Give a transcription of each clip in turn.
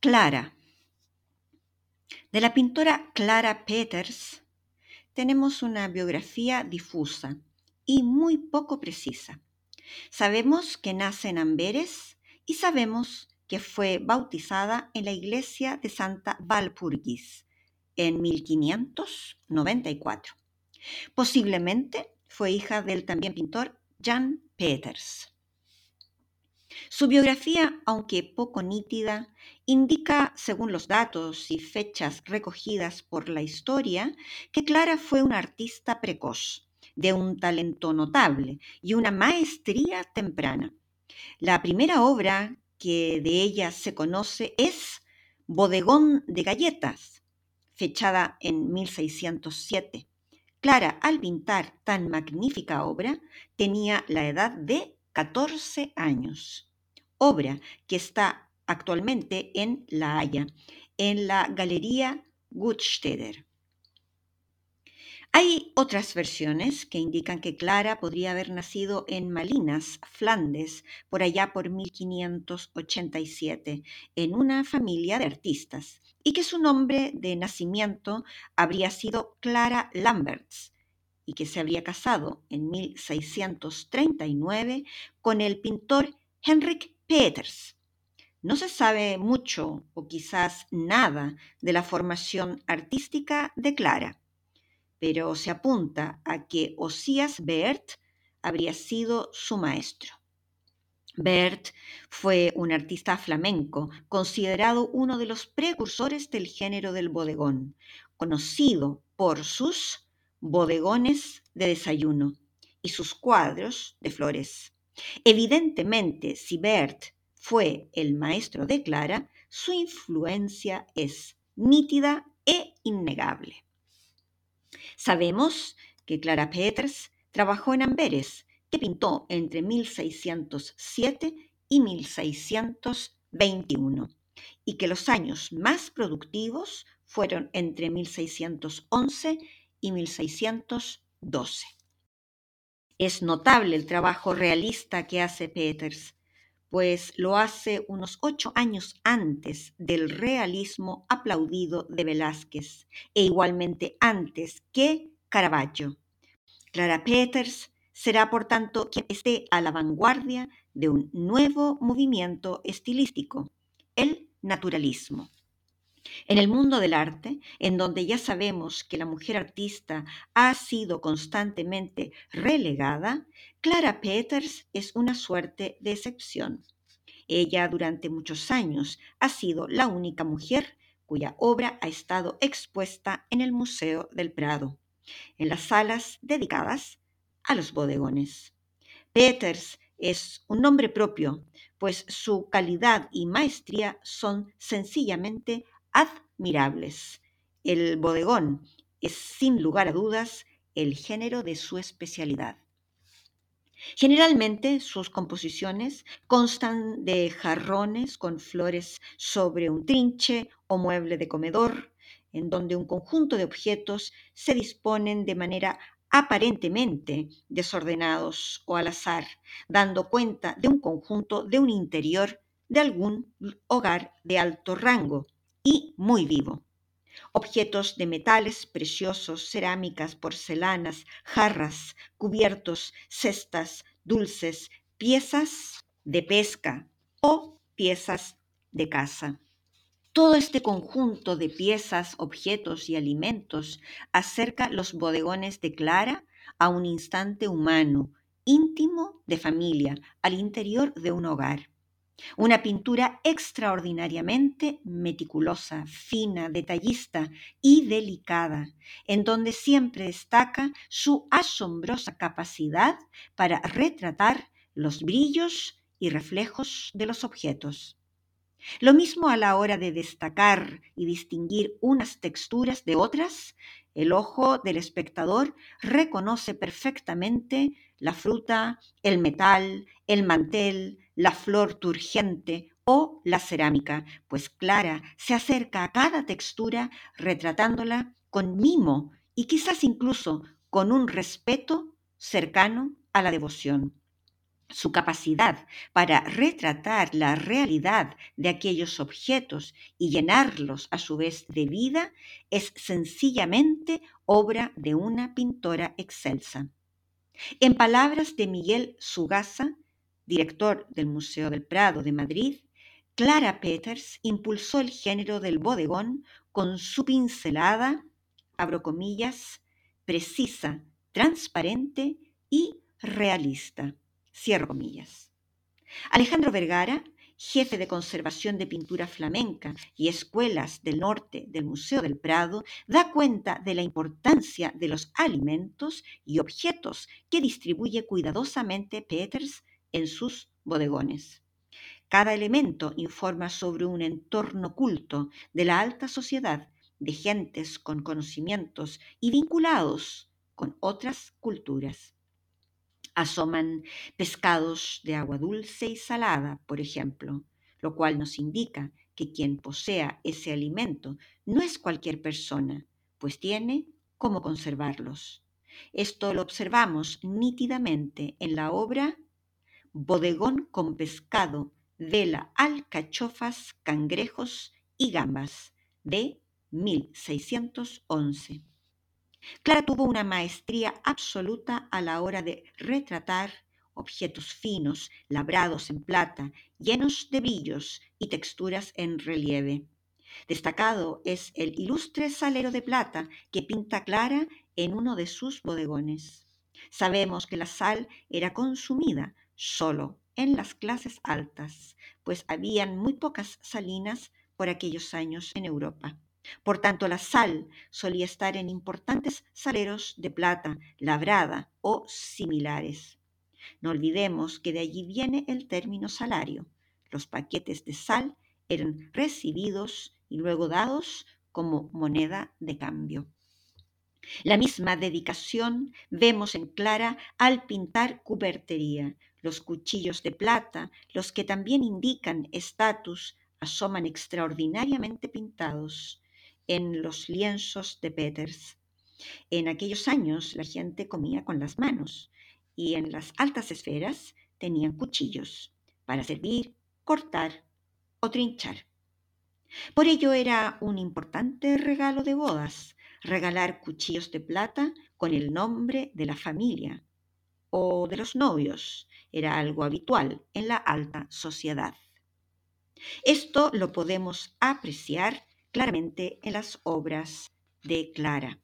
Clara. De la pintora Clara Peters tenemos una biografía difusa y muy poco precisa. Sabemos que nace en Amberes y sabemos que fue bautizada en la iglesia de Santa Valpurgis en 1594. Posiblemente fue hija del también pintor Jan Peters. Su biografía, aunque poco nítida, indica, según los datos y fechas recogidas por la historia, que Clara fue una artista precoz, de un talento notable y una maestría temprana. La primera obra que de ella se conoce es Bodegón de Galletas, fechada en 1607. Clara, al pintar tan magnífica obra, tenía la edad de 14 años obra que está actualmente en La Haya, en la Galería Gutsteder. Hay otras versiones que indican que Clara podría haber nacido en Malinas, Flandes, por allá por 1587, en una familia de artistas, y que su nombre de nacimiento habría sido Clara Lamberts, y que se habría casado en 1639 con el pintor Henrik Peters. No se sabe mucho o quizás nada de la formación artística de Clara, pero se apunta a que Osías Bert habría sido su maestro. Bert fue un artista flamenco, considerado uno de los precursores del género del bodegón, conocido por sus bodegones de desayuno y sus cuadros de flores. Evidentemente, si Bert fue el maestro de Clara, su influencia es nítida e innegable. Sabemos que Clara Peters trabajó en Amberes, que pintó entre 1607 y 1621, y que los años más productivos fueron entre 1611 y 1612. Es notable el trabajo realista que hace Peters, pues lo hace unos ocho años antes del realismo aplaudido de Velázquez e igualmente antes que Caravaggio. Clara Peters será, por tanto, quien esté a la vanguardia de un nuevo movimiento estilístico, el naturalismo. En el mundo del arte, en donde ya sabemos que la mujer artista ha sido constantemente relegada, Clara Peters es una suerte de excepción. Ella durante muchos años ha sido la única mujer cuya obra ha estado expuesta en el Museo del Prado, en las salas dedicadas a los bodegones. Peters es un nombre propio, pues su calidad y maestría son sencillamente admirables. El bodegón es sin lugar a dudas el género de su especialidad. Generalmente sus composiciones constan de jarrones con flores sobre un trinche o mueble de comedor, en donde un conjunto de objetos se disponen de manera aparentemente desordenados o al azar, dando cuenta de un conjunto de un interior de algún hogar de alto rango y muy vivo. Objetos de metales preciosos, cerámicas, porcelanas, jarras, cubiertos, cestas, dulces, piezas de pesca o piezas de casa. Todo este conjunto de piezas, objetos y alimentos acerca los bodegones de Clara a un instante humano, íntimo de familia, al interior de un hogar. Una pintura extraordinariamente meticulosa, fina, detallista y delicada, en donde siempre destaca su asombrosa capacidad para retratar los brillos y reflejos de los objetos. Lo mismo a la hora de destacar y distinguir unas texturas de otras, el ojo del espectador reconoce perfectamente la fruta, el metal, el mantel, la flor turgente o la cerámica, pues Clara se acerca a cada textura retratándola con mimo y quizás incluso con un respeto cercano a la devoción. Su capacidad para retratar la realidad de aquellos objetos y llenarlos a su vez de vida es sencillamente obra de una pintora excelsa. En palabras de Miguel Sugasa, director del Museo del Prado de Madrid, Clara Peters impulsó el género del bodegón con su pincelada, abro comillas, precisa, transparente y realista. Cierro comillas. Alejandro Vergara, jefe de conservación de pintura flamenca y escuelas del norte del Museo del Prado, da cuenta de la importancia de los alimentos y objetos que distribuye cuidadosamente Peters en sus bodegones. Cada elemento informa sobre un entorno culto de la alta sociedad, de gentes con conocimientos y vinculados con otras culturas. Asoman pescados de agua dulce y salada, por ejemplo, lo cual nos indica que quien posea ese alimento no es cualquier persona, pues tiene cómo conservarlos. Esto lo observamos nítidamente en la obra bodegón con pescado, vela, alcachofas, cangrejos y gambas, de 1611. Clara tuvo una maestría absoluta a la hora de retratar objetos finos, labrados en plata, llenos de brillos y texturas en relieve. Destacado es el ilustre salero de plata que pinta Clara en uno de sus bodegones. Sabemos que la sal era consumida solo en las clases altas, pues habían muy pocas salinas por aquellos años en Europa. Por tanto, la sal solía estar en importantes saleros de plata, labrada o similares. No olvidemos que de allí viene el término salario. Los paquetes de sal eran recibidos y luego dados como moneda de cambio. La misma dedicación vemos en Clara al pintar cubertería, los cuchillos de plata, los que también indican estatus, asoman extraordinariamente pintados en los lienzos de Peters. En aquellos años la gente comía con las manos y en las altas esferas tenían cuchillos para servir, cortar o trinchar. Por ello era un importante regalo de bodas regalar cuchillos de plata con el nombre de la familia o de los novios. Era algo habitual en la alta sociedad. Esto lo podemos apreciar claramente en las obras de Clara.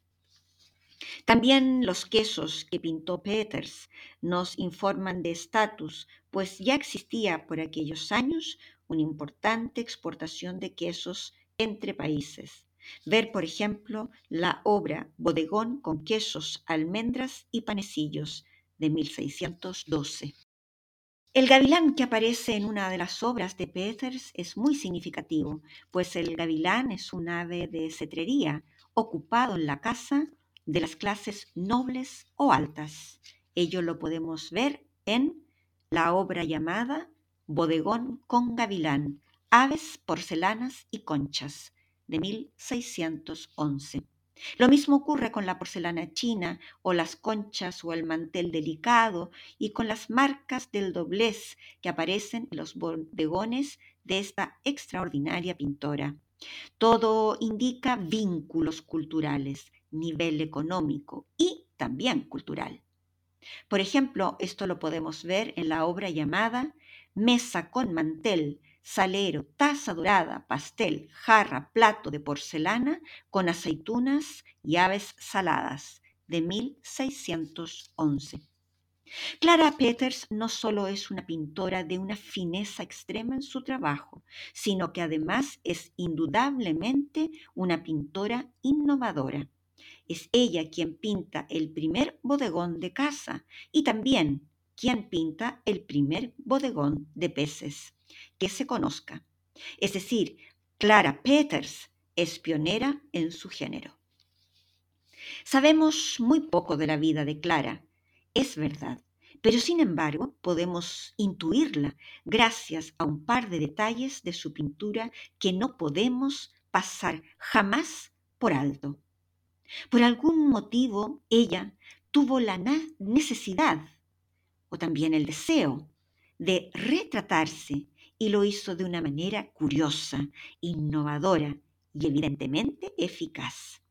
También los quesos que pintó Peters nos informan de estatus, pues ya existía por aquellos años una importante exportación de quesos entre países. Ver, por ejemplo, la obra Bodegón con quesos, almendras y panecillos de 1612. El gavilán que aparece en una de las obras de Peters es muy significativo, pues el gavilán es un ave de cetrería ocupado en la casa de las clases nobles o altas. Ello lo podemos ver en la obra llamada Bodegón con gavilán, aves, porcelanas y conchas, de 1611. Lo mismo ocurre con la porcelana china o las conchas o el mantel delicado y con las marcas del doblez que aparecen en los bodegones de esta extraordinaria pintora. Todo indica vínculos culturales, nivel económico y también cultural. Por ejemplo, esto lo podemos ver en la obra llamada Mesa con mantel salero, taza dorada, pastel, jarra, plato de porcelana con aceitunas y aves saladas, de 1611. Clara Peters no solo es una pintora de una fineza extrema en su trabajo, sino que además es indudablemente una pintora innovadora. Es ella quien pinta el primer bodegón de casa y también quien pinta el primer bodegón de peces que se conozca. Es decir, Clara Peters es pionera en su género. Sabemos muy poco de la vida de Clara, es verdad, pero sin embargo podemos intuirla gracias a un par de detalles de su pintura que no podemos pasar jamás por alto. Por algún motivo ella tuvo la necesidad o también el deseo de retratarse y lo hizo de una manera curiosa, innovadora y evidentemente eficaz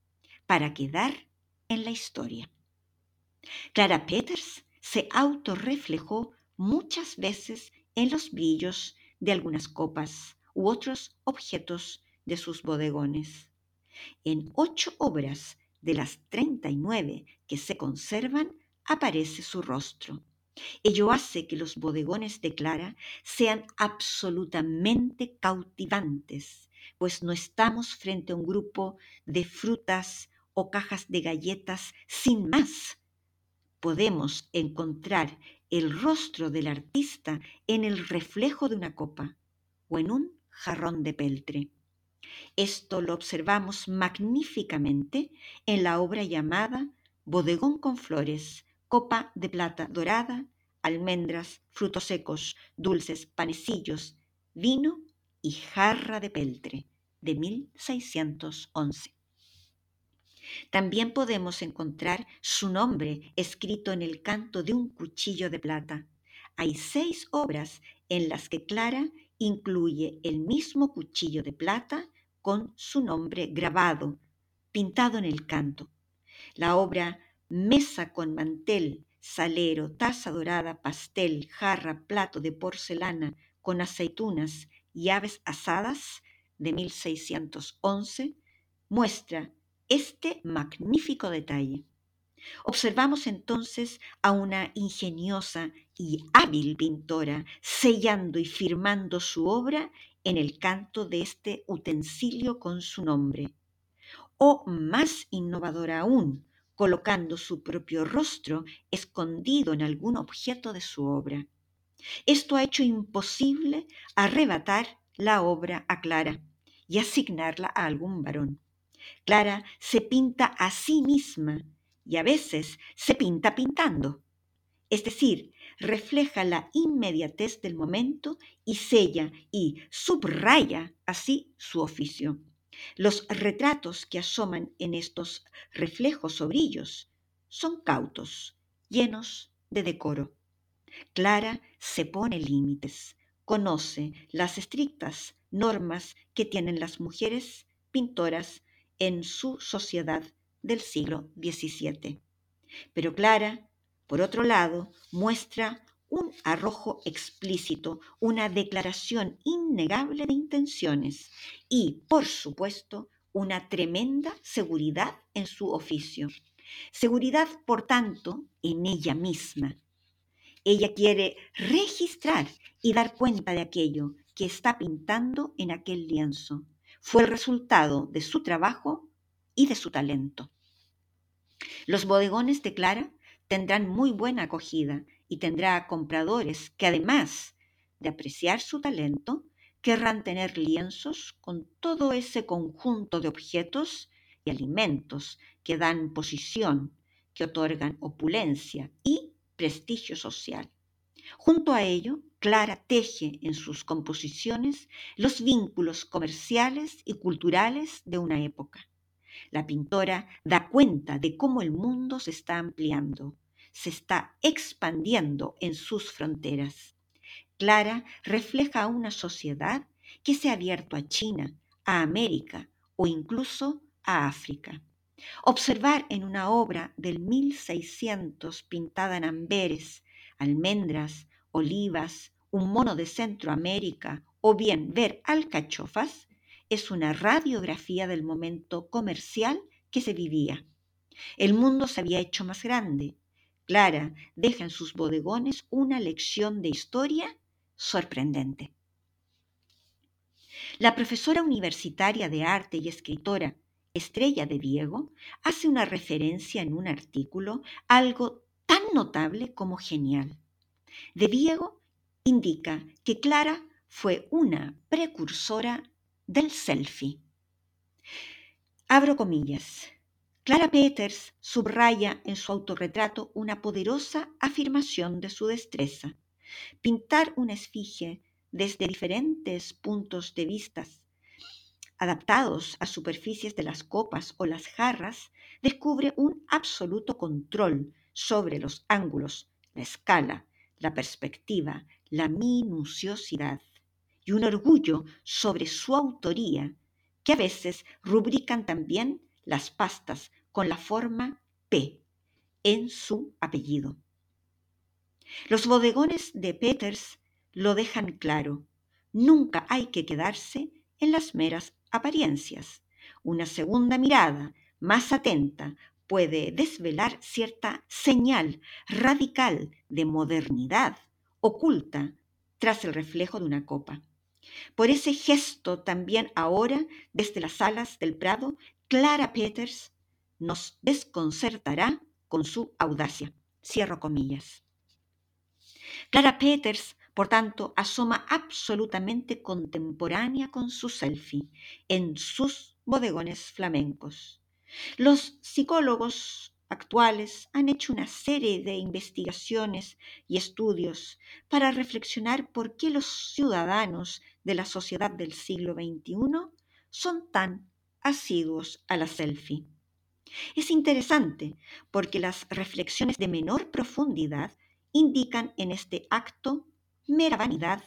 para quedar en la historia. Clara Peters se autorreflejó muchas veces en los brillos de algunas copas u otros objetos de sus bodegones. En ocho obras de las 39 que se conservan aparece su rostro Ello hace que los bodegones de Clara sean absolutamente cautivantes, pues no estamos frente a un grupo de frutas o cajas de galletas sin más. Podemos encontrar el rostro del artista en el reflejo de una copa o en un jarrón de peltre. Esto lo observamos magníficamente en la obra llamada Bodegón con Flores copa de plata dorada, almendras, frutos secos, dulces, panecillos, vino y jarra de peltre de 1611. También podemos encontrar su nombre escrito en el canto de un cuchillo de plata. Hay seis obras en las que Clara incluye el mismo cuchillo de plata con su nombre grabado, pintado en el canto. La obra mesa con mantel, salero, taza dorada, pastel, jarra, plato de porcelana con aceitunas y aves asadas de 1611, muestra este magnífico detalle. Observamos entonces a una ingeniosa y hábil pintora sellando y firmando su obra en el canto de este utensilio con su nombre. O más innovadora aún, colocando su propio rostro escondido en algún objeto de su obra. Esto ha hecho imposible arrebatar la obra a Clara y asignarla a algún varón. Clara se pinta a sí misma y a veces se pinta pintando. Es decir, refleja la inmediatez del momento y sella y subraya así su oficio. Los retratos que asoman en estos reflejos o brillos son cautos, llenos de decoro. Clara se pone límites, conoce las estrictas normas que tienen las mujeres pintoras en su sociedad del siglo XVII. Pero Clara, por otro lado, muestra un arrojo explícito, una declaración innegable de intenciones y, por supuesto, una tremenda seguridad en su oficio. Seguridad, por tanto, en ella misma. Ella quiere registrar y dar cuenta de aquello que está pintando en aquel lienzo. Fue el resultado de su trabajo y de su talento. Los bodegones de Clara tendrán muy buena acogida y tendrá compradores que además de apreciar su talento, querrán tener lienzos con todo ese conjunto de objetos y alimentos que dan posición, que otorgan opulencia y prestigio social. Junto a ello, Clara teje en sus composiciones los vínculos comerciales y culturales de una época. La pintora da cuenta de cómo el mundo se está ampliando, se está expandiendo en sus fronteras. Clara refleja una sociedad que se ha abierto a China, a América o incluso a África. Observar en una obra del 1600 pintada en amberes, almendras, olivas, un mono de Centroamérica o bien ver alcachofas es una radiografía del momento comercial que se vivía. El mundo se había hecho más grande. Clara deja en sus bodegones una lección de historia sorprendente. La profesora universitaria de arte y escritora Estrella de Diego hace una referencia en un artículo algo tan notable como genial. De Diego indica que Clara fue una precursora del selfie. Abro comillas. Clara Peters subraya en su autorretrato una poderosa afirmación de su destreza. Pintar una esfinge desde diferentes puntos de vista, adaptados a superficies de las copas o las jarras, descubre un absoluto control sobre los ángulos, la escala, la perspectiva, la minuciosidad y un orgullo sobre su autoría que a veces rubrican también las pastas con la forma P en su apellido. Los bodegones de Peters lo dejan claro. Nunca hay que quedarse en las meras apariencias. Una segunda mirada, más atenta, puede desvelar cierta señal radical de modernidad oculta tras el reflejo de una copa. Por ese gesto también ahora, desde las alas del Prado, Clara Peters nos desconcertará con su audacia. Cierro comillas. Clara Peters, por tanto, asoma absolutamente contemporánea con su selfie en sus bodegones flamencos. Los psicólogos actuales han hecho una serie de investigaciones y estudios para reflexionar por qué los ciudadanos de la sociedad del siglo XXI son tan asiduos a la selfie. Es interesante porque las reflexiones de menor profundidad indican en este acto mera vanidad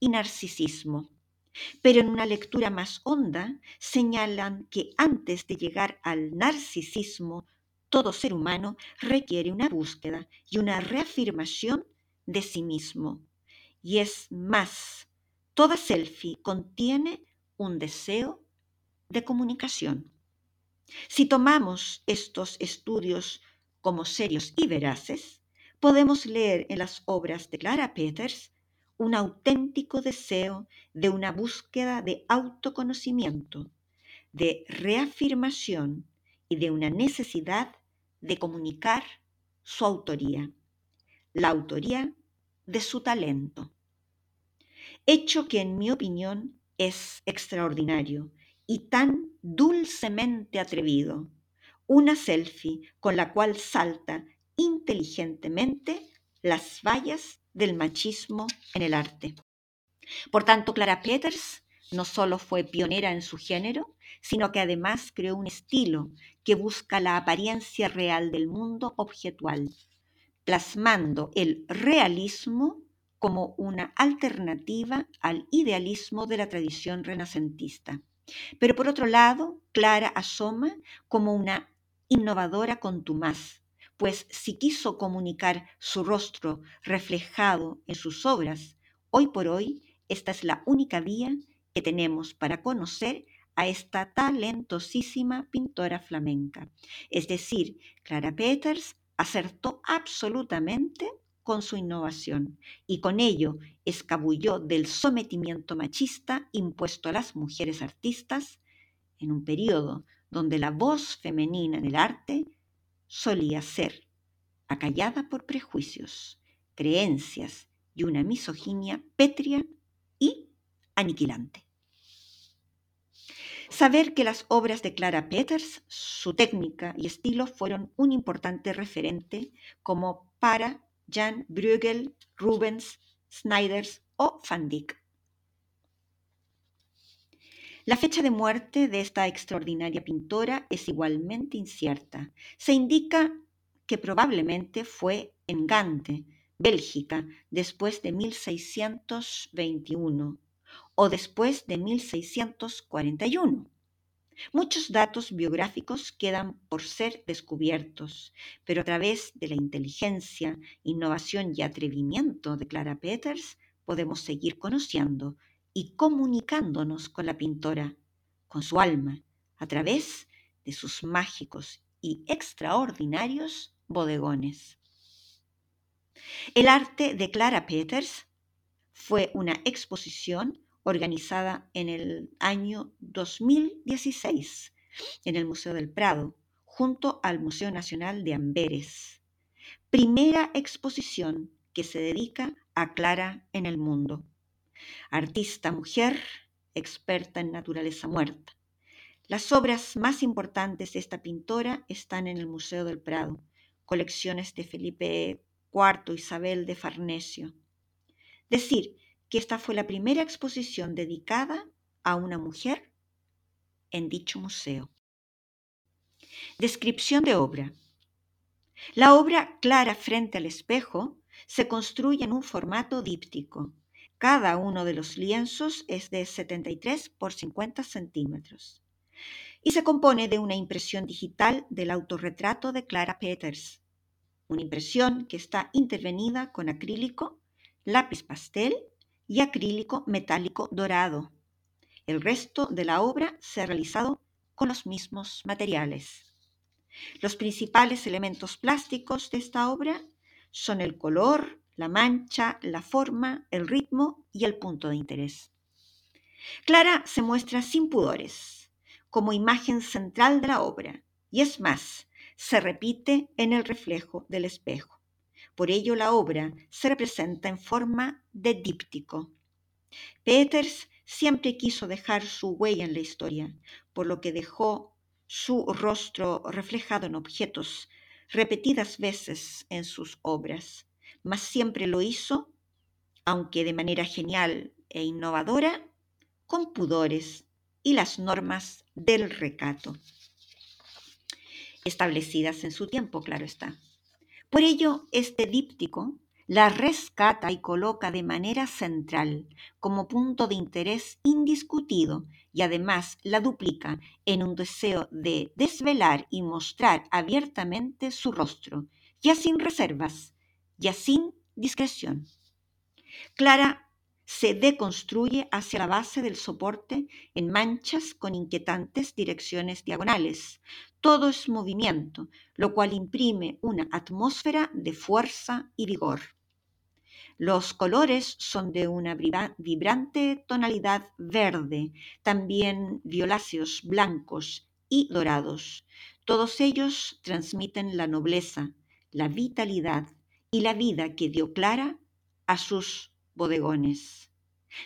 y narcisismo. Pero en una lectura más honda señalan que antes de llegar al narcisismo todo ser humano requiere una búsqueda y una reafirmación de sí mismo. Y es más, toda selfie contiene un deseo de comunicación. Si tomamos estos estudios como serios y veraces, podemos leer en las obras de Clara Peters un auténtico deseo de una búsqueda de autoconocimiento, de reafirmación y de una necesidad de comunicar su autoría, la autoría de su talento. Hecho que en mi opinión es extraordinario y tan dulcemente atrevido. Una selfie con la cual salta inteligentemente las vallas del machismo en el arte. Por tanto, Clara Peters no solo fue pionera en su género, sino que además creó un estilo que busca la apariencia real del mundo objetual, plasmando el realismo como una alternativa al idealismo de la tradición renacentista. Pero por otro lado, Clara asoma como una innovadora contumaz, pues si quiso comunicar su rostro reflejado en sus obras, hoy por hoy esta es la única vía que tenemos para conocer a esta talentosísima pintora flamenca. Es decir, Clara Peters acertó absolutamente con su innovación y con ello escabulló del sometimiento machista impuesto a las mujeres artistas en un periodo donde la voz femenina en el arte solía ser acallada por prejuicios, creencias y una misoginia pétrea y aniquilante. Saber que las obras de Clara Peters, su técnica y estilo fueron un importante referente como para Jan Bruegel, Rubens, Snyders o Van Dyck. La fecha de muerte de esta extraordinaria pintora es igualmente incierta. Se indica que probablemente fue en Gante, Bélgica, después de 1621 o después de 1641. Muchos datos biográficos quedan por ser descubiertos, pero a través de la inteligencia, innovación y atrevimiento de Clara Peters podemos seguir conociendo y comunicándonos con la pintora, con su alma, a través de sus mágicos y extraordinarios bodegones. El arte de Clara Peters fue una exposición organizada en el año 2016 en el Museo del Prado, junto al Museo Nacional de Amberes. Primera exposición que se dedica a Clara en el mundo. Artista mujer, experta en naturaleza muerta. Las obras más importantes de esta pintora están en el Museo del Prado, colecciones de Felipe IV Isabel de Farnesio. Decir que esta fue la primera exposición dedicada a una mujer en dicho museo. Descripción de obra. La obra Clara frente al espejo se construye en un formato díptico. Cada uno de los lienzos es de 73 por 50 centímetros y se compone de una impresión digital del autorretrato de Clara Peters, una impresión que está intervenida con acrílico, lápiz pastel y acrílico metálico dorado. El resto de la obra se ha realizado con los mismos materiales. Los principales elementos plásticos de esta obra son el color, la mancha, la forma, el ritmo y el punto de interés. Clara se muestra sin pudores, como imagen central de la obra, y es más, se repite en el reflejo del espejo. Por ello la obra se representa en forma de díptico. Peters siempre quiso dejar su huella en la historia, por lo que dejó su rostro reflejado en objetos repetidas veces en sus obras, mas siempre lo hizo, aunque de manera genial e innovadora, con pudores y las normas del recato, establecidas en su tiempo, claro está. Por ello, este díptico la rescata y coloca de manera central como punto de interés indiscutido y además la duplica en un deseo de desvelar y mostrar abiertamente su rostro, ya sin reservas, ya sin discreción. Clara se deconstruye hacia la base del soporte en manchas con inquietantes direcciones diagonales, todo es movimiento, lo cual imprime una atmósfera de fuerza y vigor. Los colores son de una vibrante tonalidad verde, también violáceos, blancos y dorados. Todos ellos transmiten la nobleza, la vitalidad y la vida que dio Clara a sus bodegones.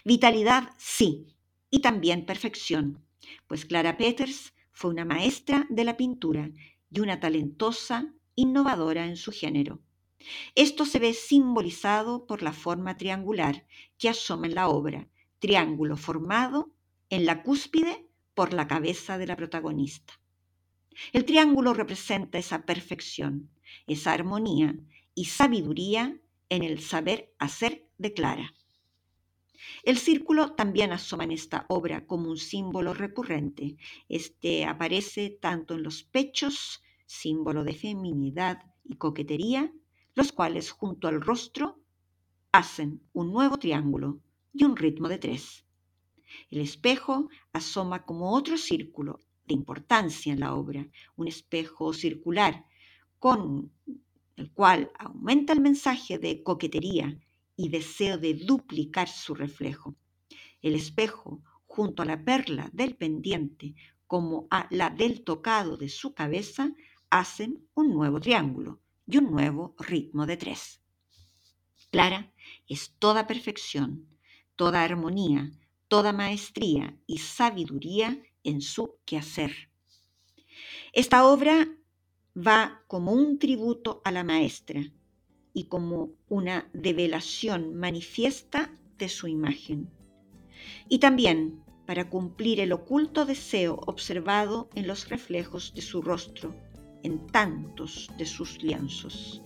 Vitalidad, sí, y también perfección, pues Clara Peters fue una maestra de la pintura y una talentosa innovadora en su género. Esto se ve simbolizado por la forma triangular que asoma en la obra, triángulo formado en la cúspide por la cabeza de la protagonista. El triángulo representa esa perfección, esa armonía y sabiduría en el saber hacer de Clara. El círculo también asoma en esta obra como un símbolo recurrente. Este aparece tanto en los pechos, símbolo de feminidad y coquetería, los cuales junto al rostro hacen un nuevo triángulo y un ritmo de tres. El espejo asoma como otro círculo de importancia en la obra, un espejo circular con el cual aumenta el mensaje de coquetería y deseo de duplicar su reflejo. El espejo, junto a la perla del pendiente como a la del tocado de su cabeza, hacen un nuevo triángulo y un nuevo ritmo de tres. Clara es toda perfección, toda armonía, toda maestría y sabiduría en su quehacer. Esta obra va como un tributo a la maestra y como una develación manifiesta de su imagen. Y también para cumplir el oculto deseo observado en los reflejos de su rostro, en tantos de sus lienzos.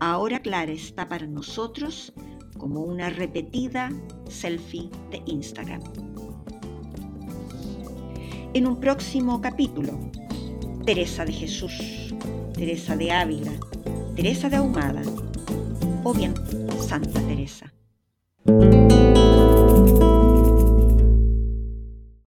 Ahora Clara está para nosotros como una repetida selfie de Instagram. En un próximo capítulo, Teresa de Jesús, Teresa de Ávila, Teresa de Ahumada o bien Santa Teresa.